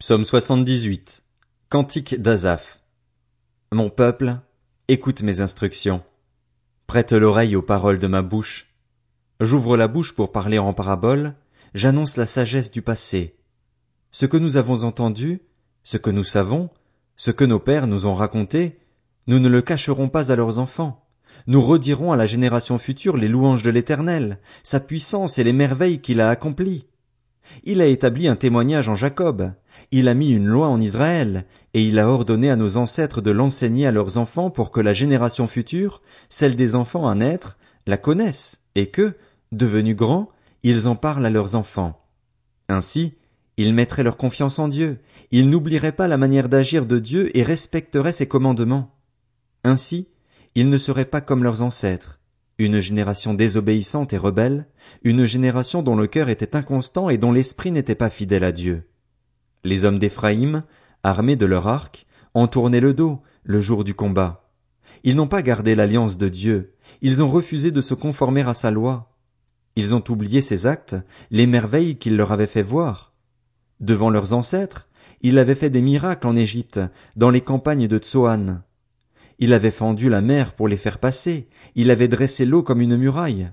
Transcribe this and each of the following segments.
Psaume 78. Cantique d'Azaph. Mon peuple, écoute mes instructions. Prête l'oreille aux paroles de ma bouche. J'ouvre la bouche pour parler en parabole, j'annonce la sagesse du passé. Ce que nous avons entendu, ce que nous savons, ce que nos pères nous ont raconté, nous ne le cacherons pas à leurs enfants. Nous redirons à la génération future les louanges de l'Éternel, sa puissance et les merveilles qu'il a accomplies. Il a établi un témoignage en Jacob, il a mis une loi en Israël, et il a ordonné à nos ancêtres de l'enseigner à leurs enfants pour que la génération future, celle des enfants à naître, la connaisse, et que, devenus grands, ils en parlent à leurs enfants. Ainsi, ils mettraient leur confiance en Dieu, ils n'oublieraient pas la manière d'agir de Dieu et respecteraient ses commandements. Ainsi, ils ne seraient pas comme leurs ancêtres, une génération désobéissante et rebelle, une génération dont le cœur était inconstant et dont l'esprit n'était pas fidèle à Dieu. Les hommes d'Éphraïm, armés de leur arc, ont tourné le dos le jour du combat. Ils n'ont pas gardé l'alliance de Dieu, ils ont refusé de se conformer à sa loi. Ils ont oublié ses actes, les merveilles qu'il leur avait fait voir. Devant leurs ancêtres, il avait fait des miracles en Égypte, dans les campagnes de Tsoan. Il avait fendu la mer pour les faire passer, il avait dressé l'eau comme une muraille.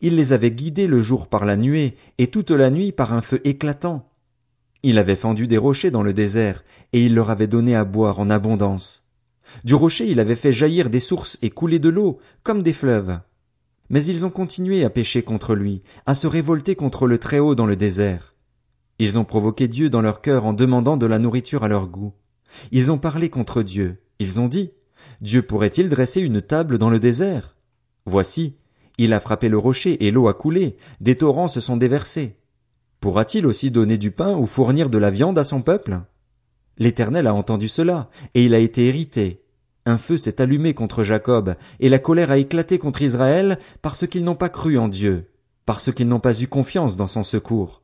Il les avait guidés le jour par la nuée, et toute la nuit par un feu éclatant. Il avait fendu des rochers dans le désert, et il leur avait donné à boire en abondance. Du rocher il avait fait jaillir des sources et couler de l'eau, comme des fleuves. Mais ils ont continué à pécher contre lui, à se révolter contre le Très-Haut dans le désert. Ils ont provoqué Dieu dans leur cœur en demandant de la nourriture à leur goût. Ils ont parlé contre Dieu. Ils ont dit, Dieu pourrait-il dresser une table dans le désert? Voici, il a frappé le rocher et l'eau a coulé, des torrents se sont déversés. Pourra-t-il aussi donner du pain ou fournir de la viande à son peuple? L'Éternel a entendu cela, et il a été irrité. Un feu s'est allumé contre Jacob, et la colère a éclaté contre Israël parce qu'ils n'ont pas cru en Dieu, parce qu'ils n'ont pas eu confiance dans son secours.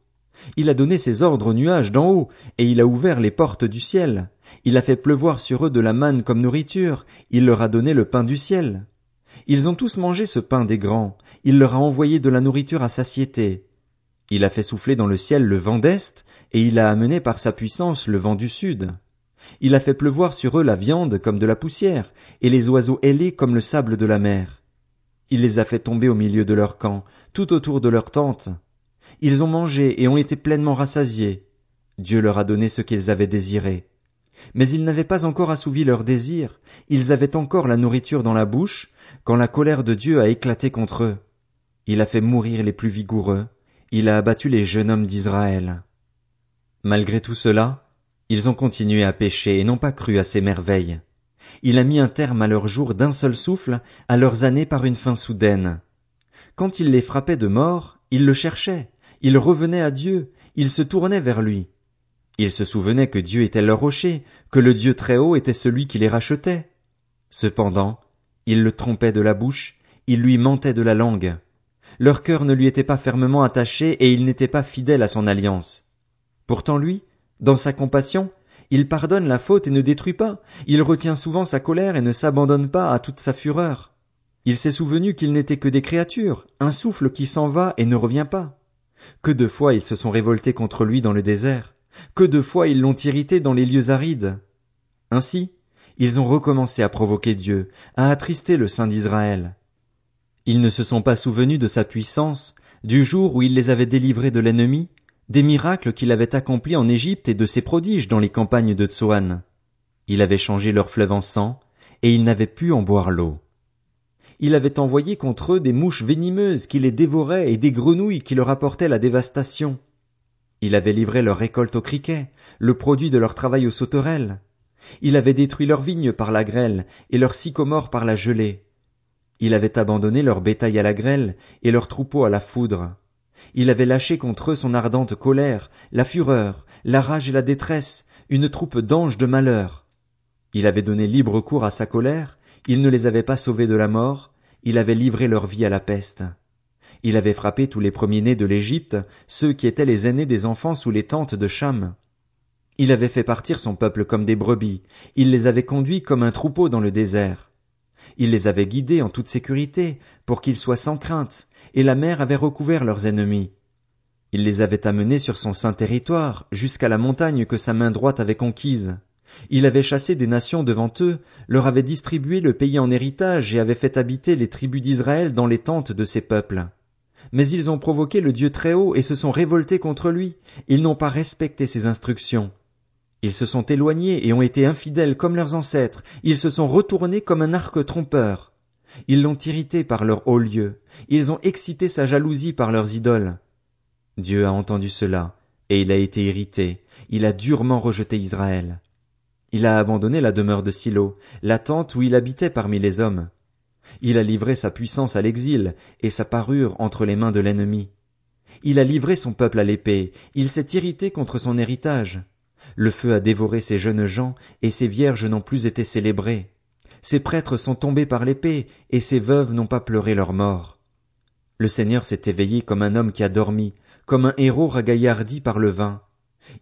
Il a donné ses ordres aux nuages d'en haut, et il a ouvert les portes du ciel. Il a fait pleuvoir sur eux de la manne comme nourriture, il leur a donné le pain du ciel. Ils ont tous mangé ce pain des grands, il leur a envoyé de la nourriture à satiété. Il a fait souffler dans le ciel le vent d'Est, et il a amené par sa puissance le vent du Sud. Il a fait pleuvoir sur eux la viande comme de la poussière, et les oiseaux ailés comme le sable de la mer. Il les a fait tomber au milieu de leur camp, tout autour de leur tente. Ils ont mangé et ont été pleinement rassasiés. Dieu leur a donné ce qu'ils avaient désiré. Mais ils n'avaient pas encore assouvi leur désir, ils avaient encore la nourriture dans la bouche, quand la colère de Dieu a éclaté contre eux. Il a fait mourir les plus vigoureux, il a abattu les jeunes hommes d'Israël. Malgré tout cela, ils ont continué à pécher et n'ont pas cru à ses merveilles. Il a mis un terme à leurs jours d'un seul souffle, à leurs années par une fin soudaine. Quand il les frappait de mort, ils le cherchaient, ils revenaient à Dieu, ils se tournaient vers lui. Ils se souvenaient que Dieu était leur rocher, que le Dieu très haut était celui qui les rachetait. Cependant, ils le trompaient de la bouche, ils lui mentaient de la langue. Leur cœur ne lui était pas fermement attaché et ils n'étaient pas fidèles à son alliance. Pourtant lui, dans sa compassion, il pardonne la faute et ne détruit pas, il retient souvent sa colère et ne s'abandonne pas à toute sa fureur. Il s'est souvenu qu'ils n'étaient que des créatures, un souffle qui s'en va et ne revient pas. Que de fois ils se sont révoltés contre lui dans le désert. Que de fois ils l'ont irrité dans les lieux arides. Ainsi, ils ont recommencé à provoquer Dieu, à attrister le Saint d'Israël. Ils ne se sont pas souvenus de sa puissance, du jour où il les avait délivrés de l'ennemi, des miracles qu'il avait accomplis en Égypte et de ses prodiges dans les campagnes de Tsoan. Il avait changé leur fleuve en sang, et ils n'avaient pu en boire l'eau. Il avait envoyé contre eux des mouches venimeuses qui les dévoraient et des grenouilles qui leur apportaient la dévastation. Il avait livré leur récolte aux criquets, le produit de leur travail aux sauterelles. Il avait détruit leurs vignes par la grêle et leurs sycomores par la gelée. Il avait abandonné leur bétail à la grêle et leurs troupeaux à la foudre. Il avait lâché contre eux son ardente colère, la fureur, la rage et la détresse, une troupe d'anges de malheur. Il avait donné libre cours à sa colère, il ne les avait pas sauvés de la mort, il avait livré leur vie à la peste. Il avait frappé tous les premiers-nés de l'Égypte, ceux qui étaient les aînés des enfants sous les tentes de Cham. Il avait fait partir son peuple comme des brebis, il les avait conduits comme un troupeau dans le désert. Il les avait guidés en toute sécurité, pour qu'ils soient sans crainte, et la mer avait recouvert leurs ennemis. Il les avait amenés sur son saint territoire, jusqu'à la montagne que sa main droite avait conquise. Il avait chassé des nations devant eux, leur avait distribué le pays en héritage et avait fait habiter les tribus d'Israël dans les tentes de ces peuples. Mais ils ont provoqué le Dieu très haut et se sont révoltés contre lui. Ils n'ont pas respecté ses instructions. Ils se sont éloignés et ont été infidèles comme leurs ancêtres. Ils se sont retournés comme un arc trompeur. Ils l'ont irrité par leur haut lieu. Ils ont excité sa jalousie par leurs idoles. Dieu a entendu cela, et il a été irrité. Il a durement rejeté Israël. Il a abandonné la demeure de Silo, la tente où il habitait parmi les hommes. Il a livré sa puissance à l'exil, et sa parure entre les mains de l'ennemi. Il a livré son peuple à l'épée, il s'est irrité contre son héritage. Le feu a dévoré ses jeunes gens, et ses vierges n'ont plus été célébrées. Ses prêtres sont tombés par l'épée, et ses veuves n'ont pas pleuré leur mort. Le Seigneur s'est éveillé comme un homme qui a dormi, comme un héros ragaillardi par le vin.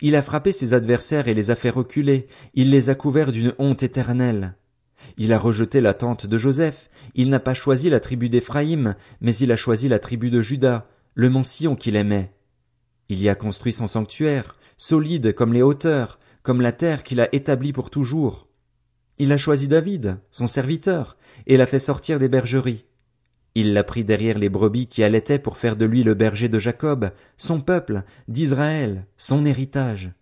Il a frappé ses adversaires et les a fait reculer, il les a couverts d'une honte éternelle. Il a rejeté la tente de Joseph, il n'a pas choisi la tribu d'Éphraïm, mais il a choisi la tribu de Juda, le mont Sion qu'il aimait. Il y a construit son sanctuaire, solide comme les hauteurs, comme la terre qu'il a établie pour toujours. Il a choisi David, son serviteur, et l'a fait sortir des bergeries. Il l'a pris derrière les brebis qui allaitaient pour faire de lui le berger de Jacob, son peuple, d'Israël, son héritage.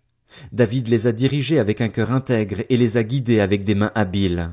David les a dirigés avec un cœur intègre et les a guidés avec des mains habiles.